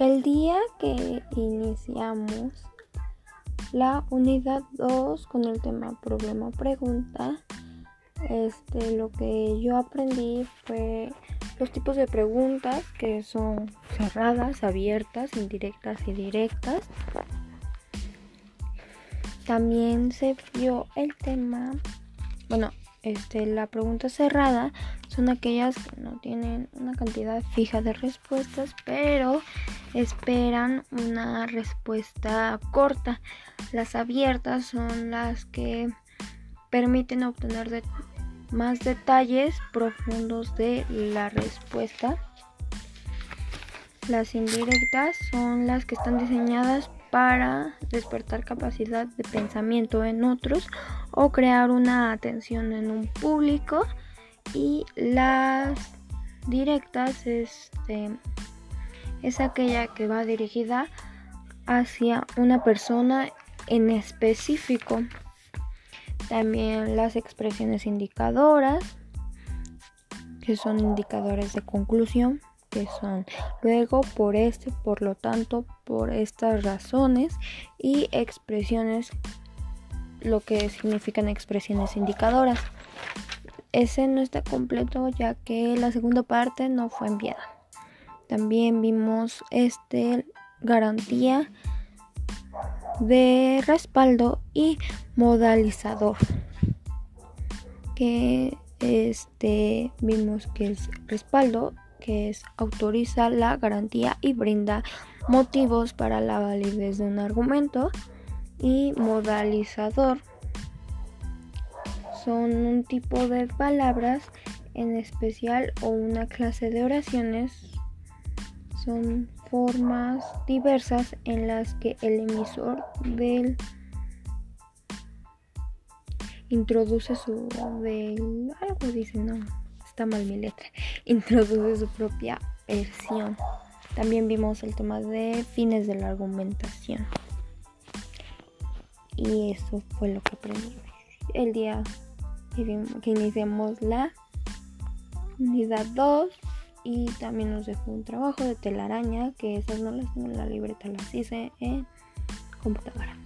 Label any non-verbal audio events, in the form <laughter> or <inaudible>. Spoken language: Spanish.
El día que iniciamos la unidad 2 con el tema problema pregunta, este lo que yo aprendí fue los tipos de preguntas que son cerradas, abiertas, indirectas y directas. También se vio el tema, bueno, este, la pregunta cerrada son aquellas que no tienen una cantidad fija de respuestas, pero esperan una respuesta corta. Las abiertas son las que permiten obtener más detalles profundos de la respuesta. Las indirectas son las que están diseñadas para despertar capacidad de pensamiento en otros o crear una atención en un público y las directas este, es aquella que va dirigida hacia una persona en específico. También las expresiones indicadoras, que son indicadores de conclusión, que son luego por este, por lo tanto, por estas razones y expresiones, lo que significan expresiones indicadoras. Ese no está completo ya que la segunda parte no fue enviada. También vimos este garantía de respaldo y modalizador que este vimos que es respaldo que es autoriza la garantía y brinda motivos para la validez de un argumento y modalizador son un tipo de palabras en especial o una clase de oraciones. Son formas diversas en las que el emisor del introduce su del algo dice no está mal mi letra. <laughs> Introduce su propia versión. También vimos el tema de fines de la argumentación. Y eso fue lo que aprendimos el día que iniciemos la unidad 2 y también nos dejó un trabajo de telaraña que esas no las tengo en la libreta, las hice en computadora.